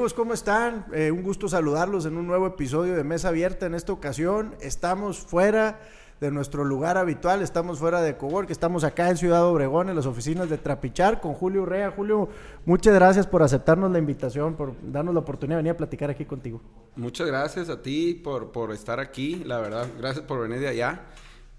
amigos? ¿Cómo están? Eh, un gusto saludarlos en un nuevo episodio de Mesa Abierta. En esta ocasión estamos fuera de nuestro lugar habitual, estamos fuera de Cowork, estamos acá en Ciudad Obregón, en las oficinas de Trapichar, con Julio Urrea. Julio, muchas gracias por aceptarnos la invitación, por darnos la oportunidad de venir a platicar aquí contigo. Muchas gracias a ti por, por estar aquí, la verdad, gracias por venir de allá.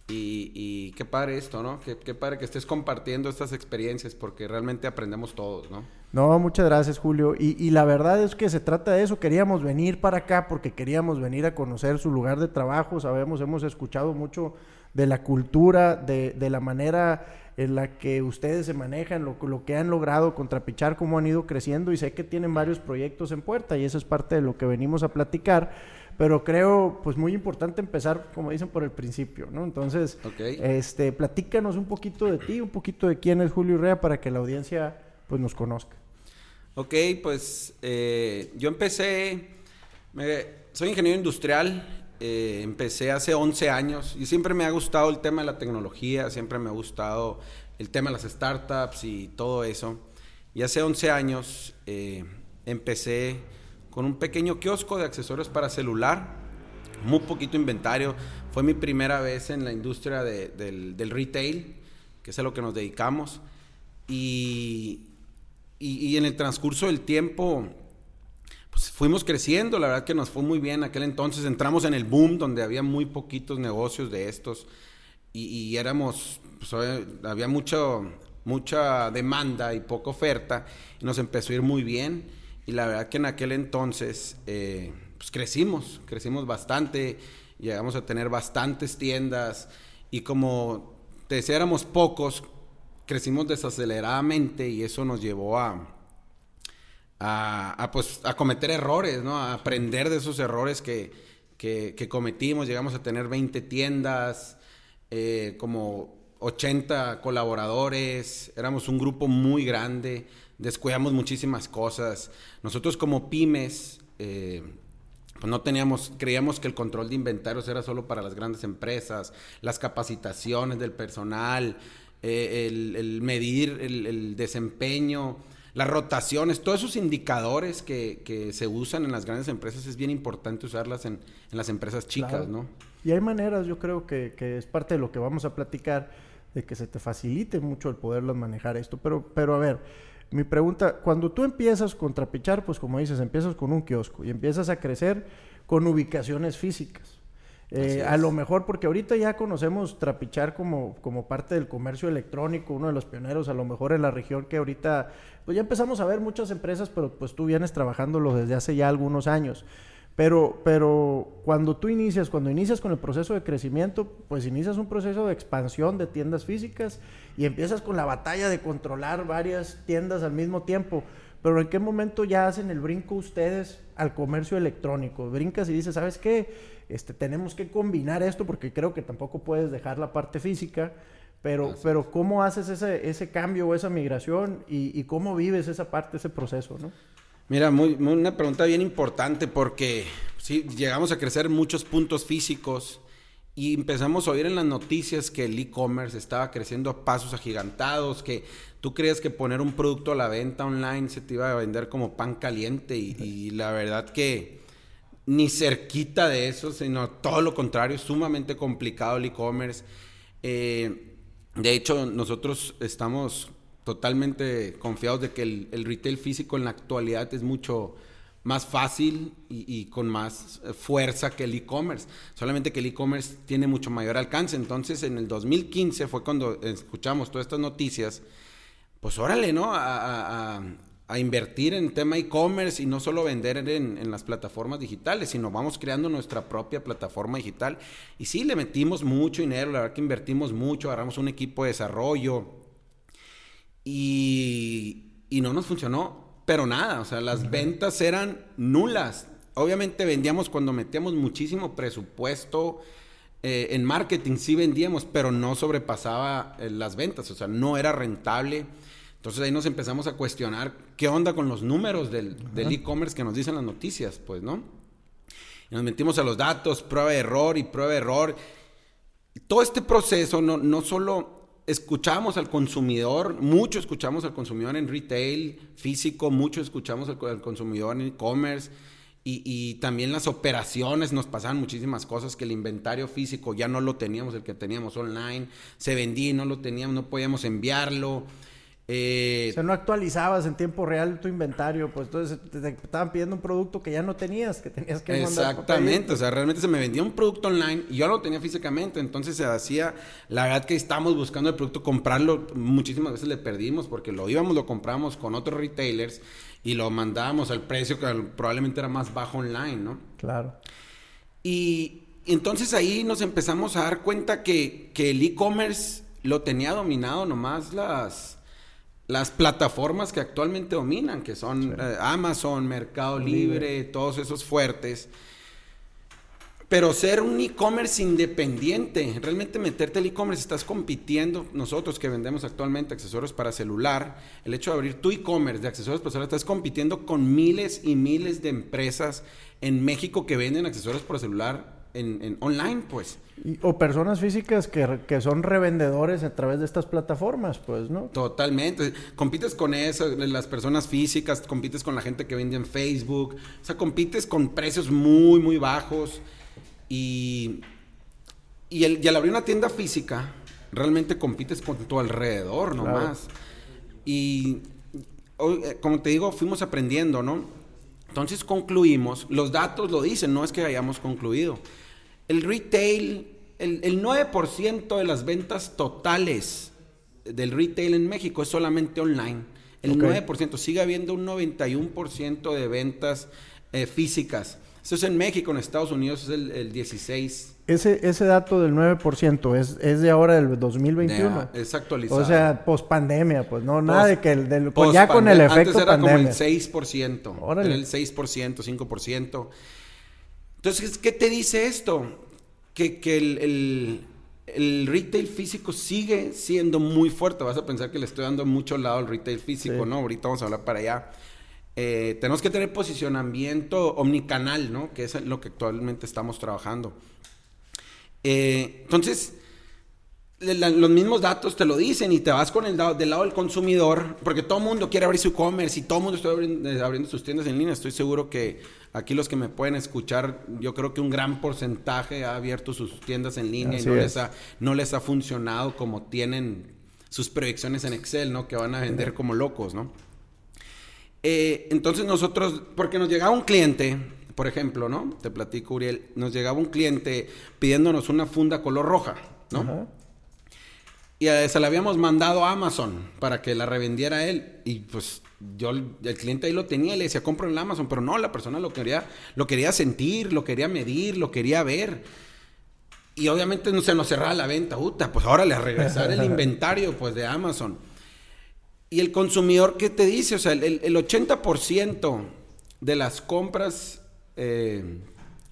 Y, qué padre esto, ¿no? Qué, qué, padre que estés compartiendo estas experiencias porque realmente aprendemos todos, ¿no? No, muchas gracias, Julio. Y, y, la verdad es que se trata de eso. Queríamos venir para acá porque queríamos venir a conocer su lugar de trabajo. Sabemos, hemos escuchado mucho de la cultura, de, de la manera en la que ustedes se manejan, lo, lo que han logrado contrapichar, cómo han ido creciendo. Y sé que tienen varios proyectos en puerta y eso es parte de lo que venimos a platicar pero creo pues muy importante empezar, como dicen, por el principio, ¿no? Entonces, este, platícanos un poquito de ti, un poquito de quién es Julio Rea para que la audiencia pues nos conozca. Ok, pues eh, yo empecé, soy ingeniero industrial, eh, empecé hace 11 años y siempre me ha gustado el tema de la tecnología, siempre me ha gustado el tema de las startups y todo eso. Y hace 11 años eh, empecé con un pequeño kiosco de accesorios para celular, muy poquito inventario. Fue mi primera vez en la industria del, retail, que es a lo que nos dedicamos. Y, y, en el transcurso del tiempo, pues fuimos creciendo, la verdad que nos fue muy bien. Aquel entonces entramos en el boom donde había muy poquitos negocios de estos y, éramos, pues, había mucho, mucha demanda y poca oferta y nos empezó a ir muy bien y la verdad que en aquel entonces, eh, pues crecimos, crecimos bastante, llegamos a tener bastantes tiendas y como te decía, éramos pocos, crecimos desaceleradamente y eso nos llevó a, a, pues, a cometer errores, ¿no? A aprender de esos errores que, que, cometimos. Llegamos a tener 20 tiendas, eh, como 80 colaboradores, éramos un grupo muy grande descuidamos muchísimas cosas. Nosotros como pymes, eh, pues no teníamos, creíamos que el control de inventarios era solo para las grandes empresas, las capacitaciones del personal, eh, el, medir el, desempeño, las rotaciones, todos esos indicadores que, se usan en las grandes empresas es bien importante usarlas en, las empresas chicas, ¿no? Y hay maneras, yo creo que, que, es parte de lo que vamos a platicar, de que se te facilite mucho el poderlos manejar esto. Pero, pero a ver, mi pregunta, cuando tú empiezas con Trapichar, pues como dices, empiezas con un kiosco y empiezas a crecer con ubicaciones físicas. Eh, a lo mejor, porque ahorita ya conocemos Trapichar como, como parte del comercio electrónico, uno de los pioneros, a lo mejor en la región que ahorita, pues ya empezamos a ver muchas empresas, pero pues tú vienes trabajándolo desde hace ya algunos años. Pero, pero cuando tú inicias, cuando inicias con el proceso de crecimiento, pues inicias un proceso de expansión de tiendas físicas y empiezas con la batalla de controlar varias tiendas al mismo tiempo. Pero ¿en qué momento ya hacen el brinco ustedes al comercio electrónico? Brincas y dices, ¿sabes qué? Este, tenemos que combinar esto porque creo que tampoco puedes dejar la parte física. Pero, pero ¿cómo haces ese, ese cambio o esa migración y, y cómo vives esa parte, ese proceso, no? Mira, muy, una pregunta bien importante porque sí, llegamos a crecer muchos puntos físicos y empezamos a oír en las noticias que el e-commerce estaba creciendo a pasos agigantados, que tú creías que poner un producto a la venta online se te iba a vender como pan caliente y, la verdad que ni cerquita de eso, sino todo lo contrario, sumamente complicado el e-commerce. Eh, de hecho, nosotros estamos totalmente confiados de que el, retail físico en la actualidad es mucho más fácil y, con más fuerza que el e-commerce. Solamente que el e-commerce tiene mucho mayor alcance. Entonces, en el 2015 fue cuando escuchamos todas estas noticias. Pues órale, ¿no? A, invertir en tema e-commerce y no solo vender en, en, las plataformas digitales, sino vamos creando nuestra propia plataforma digital. Y sí, le metimos mucho dinero, la verdad que invertimos mucho, agarramos un equipo de desarrollo, y, no nos funcionó, pero nada, o sea, las ventas eran nulas. Obviamente vendíamos cuando metíamos muchísimo presupuesto eh, en marketing, sí vendíamos, pero no sobrepasaba eh, las ventas, o sea, no era rentable. Entonces ahí nos empezamos a cuestionar qué onda con los números del e-commerce que nos dicen las noticias, pues, ¿no? Y nos metimos a los datos, prueba de error y prueba de error. Todo este proceso no, no solo escuchamos al consumidor, mucho escuchamos al consumidor en retail físico, mucho escuchamos al, consumidor en e-commerce. Y, y, también las operaciones nos pasaban muchísimas cosas que el inventario físico ya no lo teníamos, el que teníamos online, se vendía y no lo teníamos, no podíamos enviarlo. Eh, o sea, no actualizabas en tiempo real tu inventario, pues entonces te, estaban pidiendo un producto que ya no tenías, que tenías que mandar. Exactamente, o sea, realmente se me vendía un producto online y yo no lo tenía físicamente, entonces se hacía, la verdad que estábamos buscando el producto, comprarlo, muchísimas veces le perdimos porque lo íbamos, lo compramos con otros retailers y lo mandábamos al precio que probablemente era más bajo online, ¿no? Claro. Y, entonces ahí nos empezamos a dar cuenta que, que el e-commerce lo tenía dominado nomás las las plataformas que actualmente dominan, que son eh, Amazon, Mercado Libre, todos esos fuertes. Pero ser un e-commerce independiente, realmente meterte al e-commerce, estás compitiendo, nosotros que vendemos actualmente accesorios para celular, el hecho de abrir tu e-commerce de accesorios para celular, estás compitiendo con miles y miles de empresas en México que venden accesorios para celular en, online, pues. o personas físicas que, son revendedores a través de estas plataformas, pues, ¿no? Totalmente. Compites con eso, las personas físicas, compites con la gente que vende en Facebook, o sea, compites con precios muy, muy bajos. Y, y, el, al abrir una tienda física, realmente compites con tu alrededor nomás. Y eh, como te digo, fuimos aprendiendo, ¿no? Entonces concluimos, los datos lo dicen, no es que hayamos concluido. El retail, el, 9% de las ventas totales del retail en México es solamente online. El 9%, sigue habiendo un 91% de ventas eh, físicas. Eso es en México, en Estados Unidos es el, 16%. Ese, ese dato del 9% es, es de ahora del 2021. es actualizado. O sea, post pandemia, pues no, nada de que el, del, pues ya con el efecto Antes era como el 6%. Era el 6%, 5%. Entonces, ¿qué te dice esto? Que, que el, el, retail físico sigue siendo muy fuerte. Vas a pensar que le estoy dando mucho lado al retail físico, ¿no? Ahorita vamos a hablar para allá. Eh, tenemos que tener posicionamiento omnicanal, ¿no? Que es lo que actualmente estamos trabajando. Eh, entonces, los mismos datos te lo dicen y te vas con el del lado del consumidor, porque todo el mundo quiere abrir su e-commerce y todo el mundo está eh, abriendo, sus tiendas en línea. Estoy seguro que aquí los que me pueden escuchar, yo creo que un gran porcentaje ha abierto sus tiendas en línea y no les, ha, no les ha funcionado como tienen sus proyecciones en Excel, ¿no? Que van a vender como locos, ¿no? Eh, entonces nosotros, porque nos llegaba un cliente, por ejemplo, ¿no? Te platico, Uriel, nos llegaba un cliente pidiéndonos una funda color roja, ¿no? Y se la habíamos mandado a Amazon para que la revendiera él. Y pues yo, el cliente ahí lo tenía y le decía, compro en Amazon. Pero no, la persona lo quería, lo quería sentir, lo quería medir, lo quería ver. Y obviamente no se nos cerraba la venta. Puta, pues ahora le regresar el inventario pues de Amazon. Y el consumidor, ¿qué te dice? O sea, el, el 80% de las compras eh,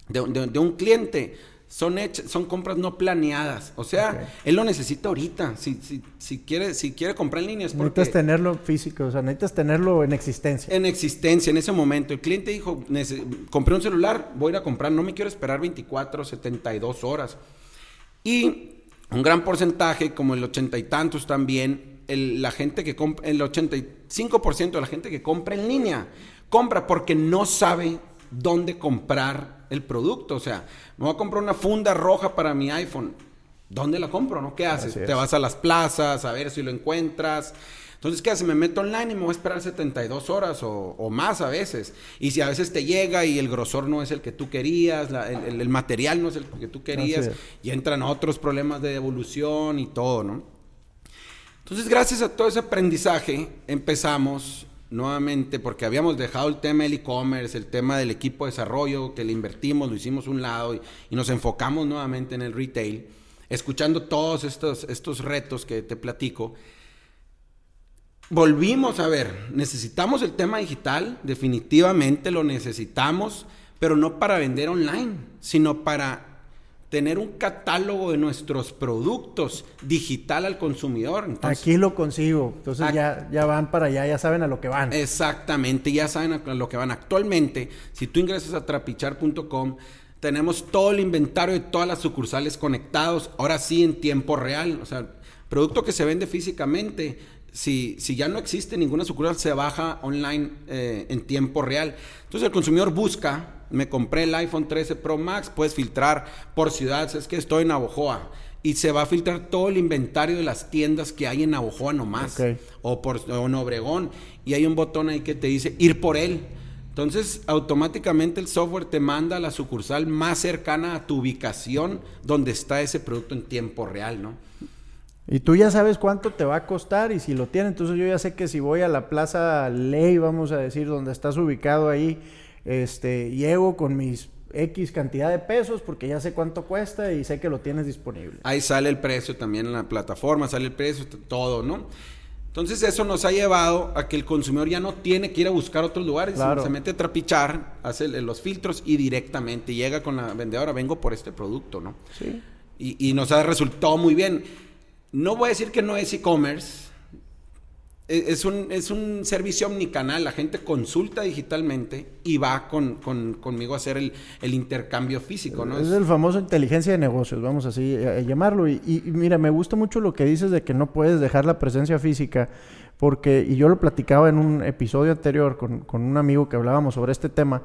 de, un cliente son, hechas, son compras no planeadas. O sea, él lo necesita ahorita. Si, si, si, quiere, si quiere comprar en línea es porque... Necesitas tenerlo físico, o sea, necesitas tenerlo en existencia. En existencia, en ese momento. El cliente dijo, compré un celular, voy a ir a comprar, no me quiero esperar 24, 72 horas. Y un gran porcentaje, como el ochenta y tantos también, el, la gente que compra, el 85% de la gente que compra en línea, compra porque no sabe dónde comprar el producto. O sea, me voy a comprar una funda roja para mi iPhone. ¿Dónde la compro? ¿No? ¿Qué haces? Te vas a las plazas a ver si lo encuentras. Entonces, ¿qué haces? Me meto online y me voy a esperar 72 horas o, más a veces. Y si a veces te llega y el grosor no es el que tú querías, el, el, material no es el que tú querías, y entran otros problemas de devolución y todo, ¿no? Entonces, gracias a todo ese aprendizaje, empezamos nuevamente, porque habíamos dejado el tema del e-commerce, el tema del equipo de desarrollo, que le invertimos, lo hicimos un lado y, nos enfocamos nuevamente en el retail, escuchando todos estos, estos retos que te platico. Volvimos a ver, necesitamos el tema digital, definitivamente lo necesitamos, pero no para vender online, sino para tener un catálogo de nuestros productos digital al consumidor. Aquí lo consigo. Entonces ya, ya van para allá, ya saben a lo que van. Exactamente, ya saben a lo que van. Actualmente, si tú ingresas a trapichar.com, tenemos todo el inventario de todas las sucursales conectados, ahora sí en tiempo real. O sea, Producto que se vende físicamente, si, si ya no existe ninguna sucursal, se baja online eh, en tiempo real. Entonces el consumidor busca, me compré el iPhone 13 Pro Max, puedes filtrar por ciudad, es que estoy en Navojoa. Y se va a filtrar todo el inventario de las tiendas que hay en Navojoa nomás. O, por, o en Obregón. Y hay un botón ahí que te dice ir por él. Entonces, automáticamente el software te manda a la sucursal más cercana a tu ubicación donde está ese producto en tiempo real, ¿no? Y tú ya sabes cuánto te va a costar y si lo tiene, entonces yo ya sé que si voy a la Plaza Ley, vamos a decir, donde estás ubicado ahí, este, llego con mis X cantidad de pesos porque ya sé cuánto cuesta y sé que lo tienes disponible. Ahí sale el precio también en la plataforma, sale el precio, todo, ¿no? Entonces eso nos ha llevado a que el consumidor ya no tiene que ir a buscar otros lugares, se mete a trapichar, hace los filtros y directamente llega con la vendedora, vengo por este producto, ¿no? Sí. Y, y nos ha resultado muy bien. No voy a decir que no es e-commerce, es un, es un servicio omnicanal, la gente consulta digitalmente y va con, conmigo a hacer el, intercambio físico, ¿no? Es el famoso inteligencia de negocios, vamos así a, llamarlo. Y, y, mira, me gusta mucho lo que dices de que no puedes dejar la presencia física, porque, y yo lo platicaba en un episodio anterior con, con un amigo que hablábamos sobre este tema,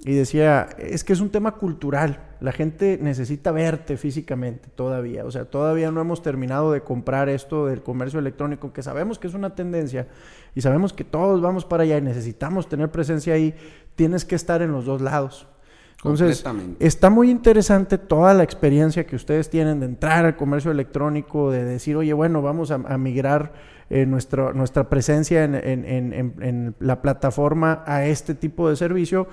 y decía, es que es un tema cultural, la gente necesita verte físicamente todavía, o sea, todavía no hemos terminado de comprar esto del comercio electrónico, que sabemos que es una tendencia y sabemos que todos vamos para allá y necesitamos tener presencia ahí, tienes que estar en los dos lados. Entonces, está muy interesante toda la experiencia que ustedes tienen de entrar al comercio electrónico, de decir, oye, bueno, vamos a, migrar eh, nuestra, nuestra presencia en, en la plataforma a este tipo de servicio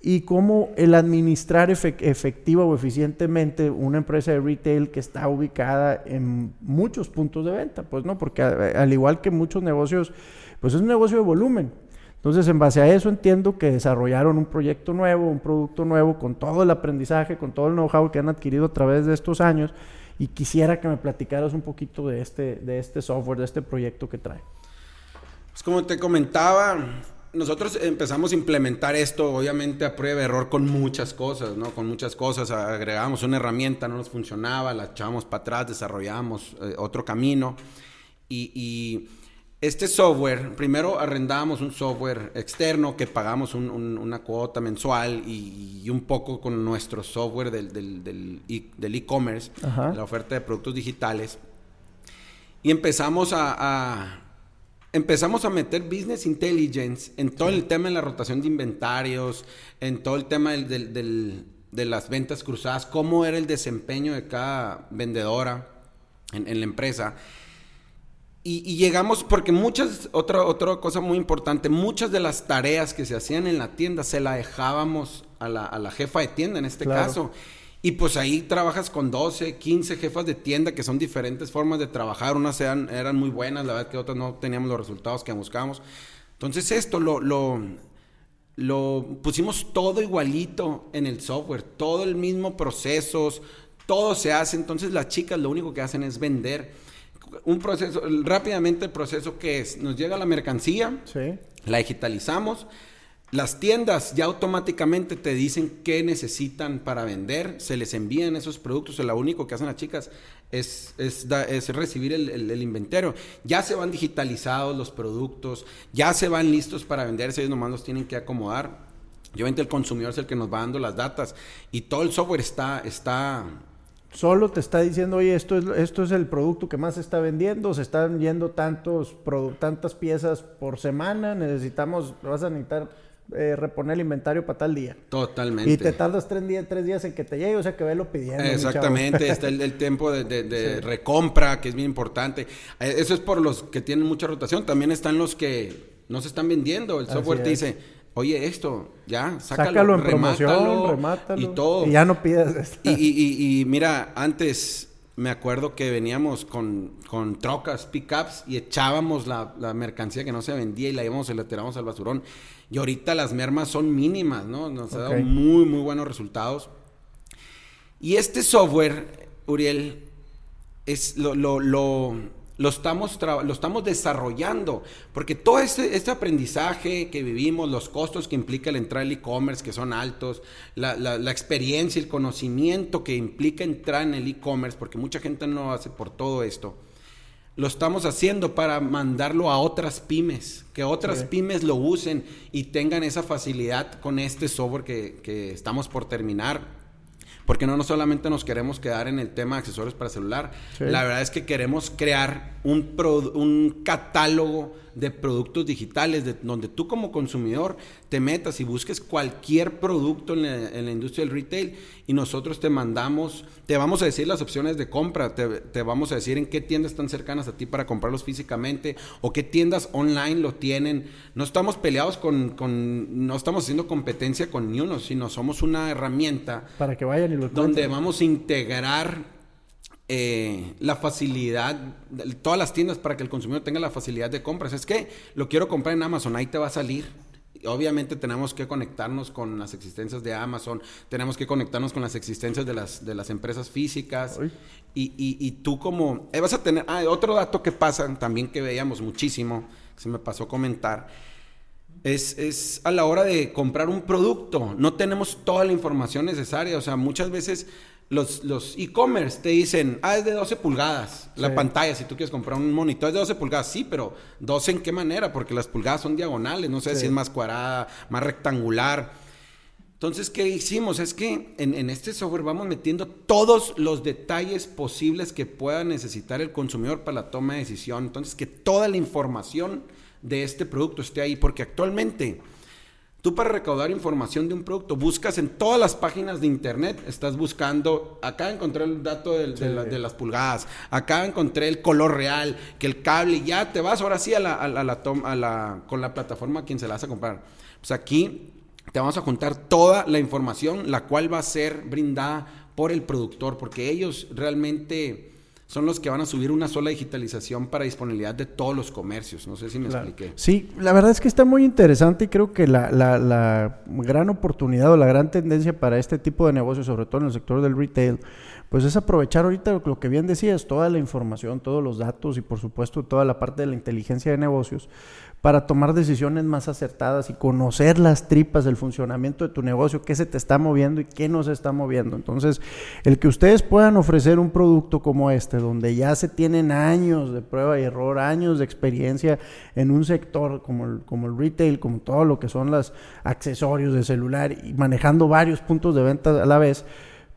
y cómo el administrar efectiva o eficientemente una empresa de retail que está ubicada en muchos puntos de venta, pues no, porque al igual que muchos negocios, pues es un negocio de volumen. Entonces, en base a eso entiendo que desarrollaron un proyecto nuevo, un producto nuevo, con todo el aprendizaje, con todo el know-how que han adquirido a través de estos años. Y quisiera que me platicaras un poquito de este, de este software, de este proyecto que trae. Pues como te comentaba, nosotros empezamos a implementar esto, obviamente a prueba de error con muchas cosas, ¿no? Con muchas cosas, agregábamos una herramienta, no nos funcionaba, la echábamos para atrás, desarrollábamos eh, otro camino. Y, este software, primero arrendábamos un software externo que pagamos una cuota mensual y, un poco con nuestro software del e-commerce, la oferta de productos digitales. Y empezamos a empezamos a meter business intelligence en todo el tema de la rotación de inventarios, en todo el tema de las ventas cruzadas, cómo era el desempeño de cada vendedora en, la empresa. Y, llegamos, porque muchas, otra, otra cosa muy importante, muchas de las tareas que se hacían en la tienda se la dejábamos a la, jefa de tienda en este caso. Y pues ahí trabajas con 12, 15 jefas de tienda que son diferentes formas de trabajar. Unas eran, eran muy buenas, la verdad que otras no teníamos los resultados que buscábamos. Entonces esto lo, lo, lo pusimos todo igualito en el software, todo el mismo procesos, todo se hace. Entonces las chicas lo único que hacen es vender. Un proceso, rápidamente el proceso que es, nos llega la mercancía, la digitalizamos, las tiendas ya automáticamente te dicen qué necesitan para vender, se les envían esos productos, lo único que hacen las chicas es, es, recibir el, inventario. Ya se van digitalizados los productos, ya se van listos para venderse, ellos nomás los tienen que acomodar. Obviamente el consumidor es el que nos va dando las datas y todo el software está, está solo te está diciendo, oye, esto es, esto es el producto que más se está vendiendo, se están yendo tantos, tantas piezas por semana, necesitamos, vas a necesitar eh, reponer el inventario para tal día. Totalmente. Y te tardas tres días, tres días en que te llegue, o sea que lo pidiendo. Exactamente, está el, tiempo de, recompra, que es bien importante. Eh, eso es por los que tienen mucha rotación. También están los que no se están vendiendo. El software te dice, oye, esto, ya, sácalo, en remátalo, remátalo, y todo. Y ya no pidas. Y, y, y, mira, antes me acuerdo que veníamos con, con trocas, pickups y echábamos la, la, mercancía que no se vendía y la íbamos y la tiramos al basurón. Y ahorita las mermas son mínimas, ¿no? Nos ha dado muy, muy buenos resultados. Y este software, Uriel, es lo, lo, lo, lo estamos, lo estamos desarrollando, porque todo este, este, aprendizaje que vivimos, los costos que implica el entrar al e-commerce, que son altos, la, la, la, experiencia, el conocimiento que implica entrar en el e-commerce, porque mucha gente no hace por todo esto, lo estamos haciendo para mandarlo a otras pymes, que otras pymes lo usen y tengan esa facilidad con este software que, que estamos por terminar. Porque no, no solamente nos queremos quedar en el tema de accesorios para celular, la verdad es que queremos crear un, un catálogo de productos digitales, de, donde tú como consumidor te metas y busques cualquier producto en la, industria del retail y nosotros te mandamos, te vamos a decir las opciones de compra, te, vamos a decir en qué tiendas están cercanas a ti para comprarlos físicamente o qué tiendas online lo tienen. No estamos peleados con, con no estamos haciendo competencia con ni uno, sino somos una herramienta para que vayan y donde vamos a integrar eh, la facilidad, todas las tiendas para que el consumidor tenga la facilidad de compras. Es que lo quiero comprar en Amazon, ahí te va a salir. Obviamente tenemos que conectarnos con las existencias de Amazon, tenemos que conectarnos con las existencias de las, de las empresas físicas. Y, y, tú como... Eh, vas a tener... Ah, otro dato que pasa también que veíamos muchísimo, que se me pasó a comentar, es, es, a la hora de comprar un producto. No tenemos toda la información necesaria. O sea, muchas veces los, los e-commerce te dicen, ah, es de 12 pulgadas la pantalla, si tú quieres comprar un monitor es de 12 pulgadas, sí, pero 12 en qué manera, porque las pulgadas son diagonales, no sé si es más cuadrada, más rectangular. Entonces, ¿qué hicimos? Es que en, en, este software vamos metiendo todos los detalles posibles que pueda necesitar el consumidor para la toma de decisión. Entonces, que toda la información de este producto esté ahí, porque actualmente Tú para recaudar información de un producto buscas en todas las páginas de internet, estás buscando, acá encontré el dato de, las pulgadas, acá encontré el color real, que el cable, ya te vas ahora sí a la, a la, con la plataforma a quien se la vas a comprar. Pues aquí te vamos a juntar toda la información, la cual va a ser brindada por el productor, porque ellos realmente son los que van a subir una sola digitalización para disponibilidad de todos los comercios. No sé si me expliqué. Sí, la verdad es que está muy interesante y creo que la, la, la, gran oportunidad o la gran tendencia para este tipo de negocios, sobre todo en el sector del retail, pues es aprovechar ahorita lo que bien decías, toda la información, todos los datos y por supuesto toda la parte de la inteligencia de negocios para tomar decisiones más acertadas y conocer las tripas del funcionamiento de tu negocio, qué se te está moviendo y qué no se está moviendo. Entonces, el que ustedes puedan ofrecer un producto como este, donde ya se tienen años de prueba y error, años de experiencia en un sector como el, como el retail, como todo lo que son los accesorios de celular y manejando varios puntos de venta a la vez,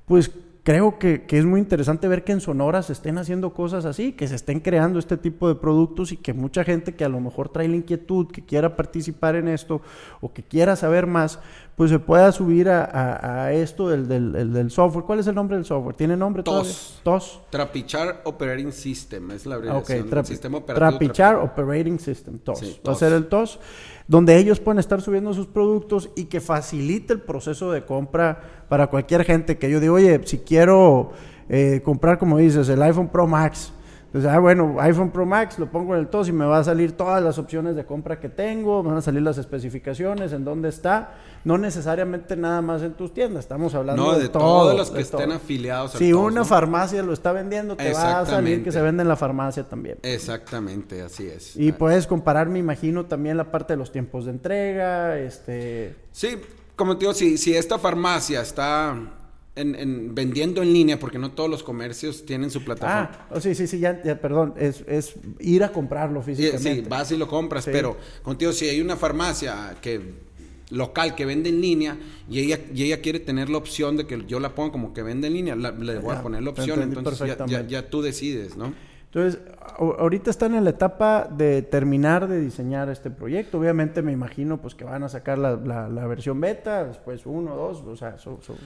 pues creo que, es muy interesante ver que en Sonora se estén haciendo cosas así, que se estén creando este tipo de productos y que mucha gente que a lo mejor trae la inquietud, que quiera participar en esto o que quiera saber más, pues se pueda subir a, esto del, del, software. ¿Cuál es el nombre del software? ¿Tiene nombre TOS. TOS. Trapichar Operating System es la abreviación okay, sistema operativo. Trapichar Operating System, TOS. Va a ser el TOS donde ellos pueden estar subiendo sus productos y que facilite el proceso de compra para cualquier gente que yo digo, oye, si quiero eh, comprar, como dices, el iPhone Pro Max, entonces, ah, bueno, iPhone Pro Max, lo pongo en el TOS y me va a salir todas las opciones de compra que tengo, me van a salir las especificaciones, en dónde está, no necesariamente nada más en tus tiendas, estamos hablando de, de todos los que estén afiliados. Si una farmacia lo está vendiendo, te va a salir que se vende en la farmacia también. Exactamente, así es. Y puedes comparar, me imagino, también la parte de los tiempos de entrega, este... Sí, como te digo, si, si esta farmacia está en, vendiendo en línea, porque no todos los comercios tienen su plataforma. Ah, oh, sí, sí, sí, ya, perdón, es, es, ir a comprarlo físicamente. Sí, vas y lo compras, pero contigo, si hay una farmacia que local que vende en línea y ella, y ella quiere tener la opción de que yo la ponga como que vende en línea, le voy a poner la opción, entonces ya, ya, tú decides, ¿no? Entonces, ahorita están en la etapa de terminar de diseñar este proyecto. Obviamente me imagino pues que van a sacar la, la, versión beta, después uno, dos, o sea,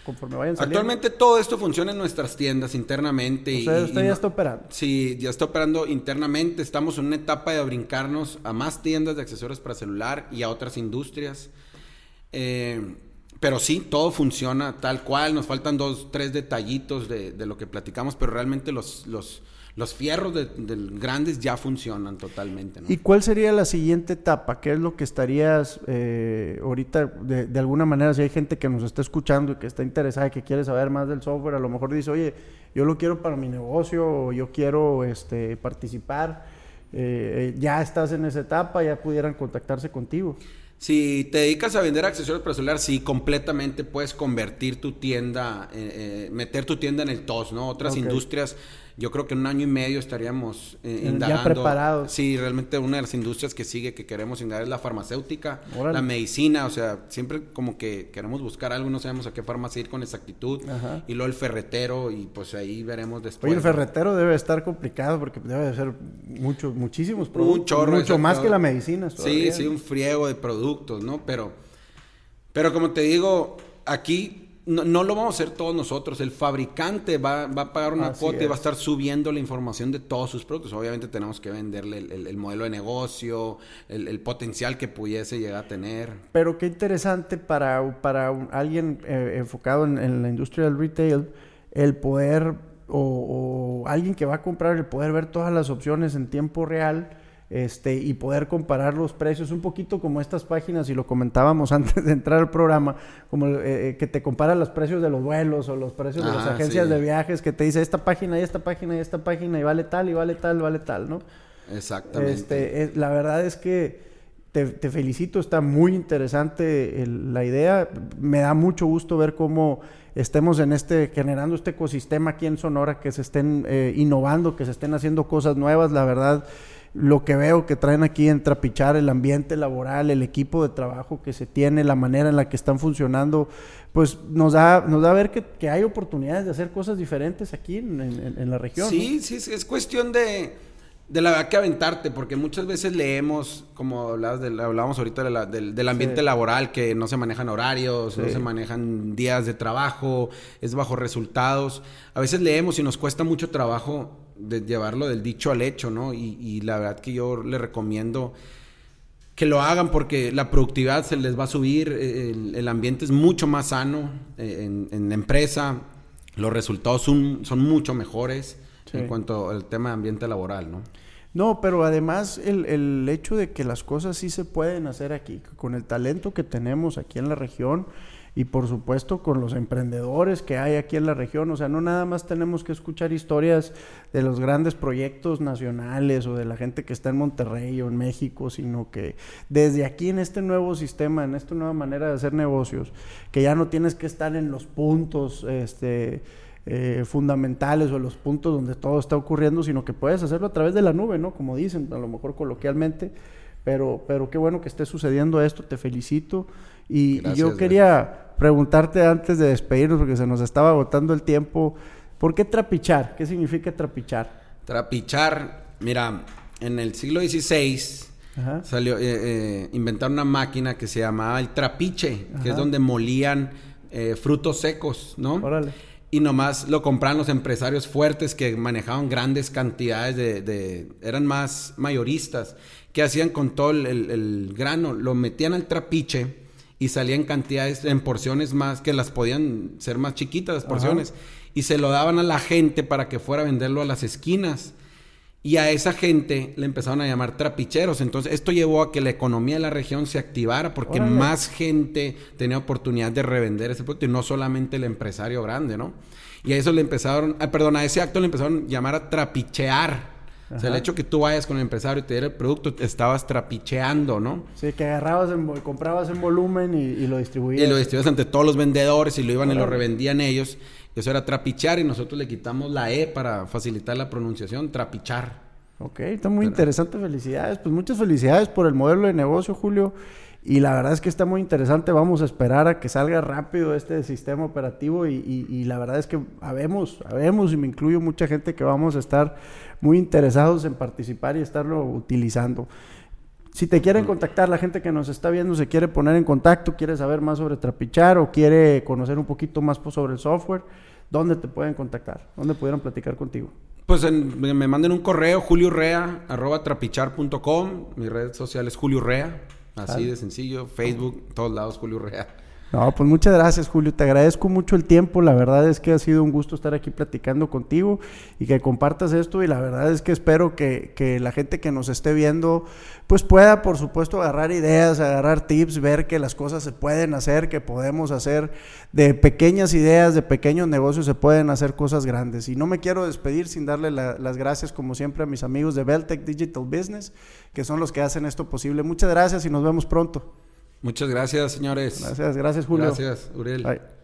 conforme vayan saliendo. Actualmente todo esto funciona en nuestras tiendas internamente. O sea, usted ya está operando. Sí, ya está operando internamente. Estamos en una etapa de brincarnos a más tiendas de accesorios para celular y a otras industrias. Eh, pero sí, todo funciona tal cual. Nos faltan dos, tres detallitos de, de lo que platicamos, pero realmente los... los los fierros de, grandes ya funcionan totalmente. ¿Y cuál sería la siguiente etapa? ¿Qué es lo que estarías eh, ahorita, de, alguna manera, si hay gente que nos está escuchando y que está interesada y que quiere saber más del software, a lo mejor dice, oye, yo lo quiero para mi negocio o yo quiero este, participar, eh, eh, ya estás en esa etapa, ya pudieran contactarse contigo. Si te dedicas a vender accesorios para celular, sí, completamente puedes convertir tu tienda, meter tu tienda en el TOS, ¿no? Otras industrias yo creo que en un año y medio estaríamos eh, Ya indagando. preparados. Sí, realmente una de las industrias que sigue, que queremos indagar es la farmacéutica, la medicina, o sea, siempre como que queremos buscar algo, no sabemos a qué farmacia ir con exactitud. Y luego el ferretero, y pues ahí veremos después. Oye, el ferretero debe estar complicado porque debe de ser muchos, muchísimos productos. Un chorro. Mucho más que la medicina. Sí, sí, un friego de productos, ¿no? Pero, pero como te digo, aquí no, lo vamos a hacer todos nosotros. El fabricante va, a pagar una cuota y va a estar subiendo la información de todos sus productos. Obviamente tenemos que venderle el, modelo de negocio, el, potencial que pudiese llegar a tener. Pero qué interesante para, para alguien eh, enfocado en, la industria del retail, el poder, o, o alguien que va a comprar, el poder ver todas las opciones en tiempo real este, y poder comparar los precios, un poquito como estas páginas, y lo comentábamos antes de entrar al programa, como eh, eh, que te compara los precios de los vuelos o los precios de las agencias de viajes, que te dice esta página y esta página y esta página y vale tal y vale tal, vale tal, ¿no? Exactamente. Este, la verdad es que te, felicito, está muy interesante la idea, me da mucho gusto ver cómo estemos en este, generando este ecosistema aquí en Sonora, que se estén eh, innovando, que se estén haciendo cosas nuevas, la verdad lo que veo que traen aquí en Trapichar, el ambiente laboral, el equipo de trabajo que se tiene, la manera en la que están funcionando, pues nos da, nos da a ver que, hay oportunidades de hacer cosas diferentes aquí en, la región. Sí, sí, es cuestión de, de la verdad que aventarte, porque muchas veces leemos, como hablabas de, hablábamos ahorita del, ambiente laboral, que no se manejan horarios, no se manejan días de trabajo, es bajo resultados. A veces leemos y nos cuesta mucho trabajo de llevarlo del dicho al hecho, ¿no? Y, la verdad que yo le recomiendo que lo hagan porque la productividad se les va a subir, eh, el, ambiente es mucho más sano eh, en, la empresa, los resultados son, son mucho mejores en cuanto al tema de ambiente laboral, ¿no? No, pero además el, el hecho de que las cosas sí se pueden hacer aquí, con el talento que tenemos aquí en la región, y por supuesto con los emprendedores que hay aquí en la región. O sea, no nada más tenemos que escuchar historias de los grandes proyectos nacionales o de la gente que está en Monterrey o en México, sino que desde aquí en este nuevo sistema, en esta nueva manera de hacer negocios, que ya no tienes que estar en los puntos, este... Eh, fundamentales o los puntos donde todo está ocurriendo, sino que puedes hacerlo a través de la nube, ¿no? Como dicen, a lo mejor coloquialmente, pero, pero qué bueno que esté sucediendo esto, te felicito. Y, yo quería preguntarte antes de despedirnos, porque se nos estaba agotando el tiempo, ¿por qué trapichar? ¿Qué significa trapichar? Trapichar, mira, en el siglo XVI salió, eh, eh, inventaron una máquina que se llamaba el trapiche, que es donde molían eh, frutos secos, ¿no? Órale. Y nomás lo compraban los empresarios fuertes que manejaban grandes cantidades de, de eran más mayoristas, que hacían con todo el, el grano, lo metían al trapiche y salían cantidades en porciones más que las podían ser más chiquitas las porciones. Y se lo daban a la gente para que fuera a venderlo a las esquinas. Y a esa gente le empezaron a llamar trapicheros. Entonces esto llevó a que la economía de la región se activara porque más gente tenía oportunidad de revender ese producto y no solamente el empresario grande no y a eso le empezaron ah, perdón a ese acto le empezaron a llamar a trapichear o sea, el hecho que tú vayas con el empresario y te diera el producto, te estabas trapicheando, ¿no? Sí, que agarrabas, en, comprabas en volumen y, lo distribuías. Y lo distribuías ante todos los vendedores y lo iban y lo revendían ellos. Eso era trapichar y nosotros le quitamos la E para facilitar la pronunciación, trapichar. Ok, está muy interesante, felicidades. Pues muchas felicidades por el modelo de negocio, Julio. Y la verdad es que está muy interesante. Vamos a esperar a que salga rápido este sistema operativo. Y, la verdad es que habemos, habemos, y me incluyo mucha gente que vamos a estar muy interesados en participar y estarlo utilizando. Si te quieren contactar, la gente que nos está viendo se quiere poner en contacto, quiere saber más sobre Trapichar o quiere conocer un poquito más sobre el software, ¿dónde te pueden contactar? ¿Dónde pudieran platicar contigo? Pues me manden un correo, juliurrea.trapichar.com. Mi red social es Julio Rea. Así de sencillo. Facebook, todos lados, Julio Rea. No, pues muchas gracias, Julio. Te agradezco mucho el tiempo. La verdad es que ha sido un gusto estar aquí platicando contigo y que compartas esto. Y la verdad es que espero que, que, la gente que nos esté viendo, pues pueda, por supuesto, agarrar ideas, agarrar tips, ver que las cosas se pueden hacer, que podemos hacer de pequeñas ideas, de pequeños negocios, se pueden hacer cosas grandes. Y no me quiero despedir sin darle las gracias, como siempre, a mis amigos de Beltec Digital Business, que son los que hacen esto posible. Muchas gracias y nos vemos pronto. Muchas gracias, señores. Gracias, gracias, Julio. Gracias, Uriel. Bye.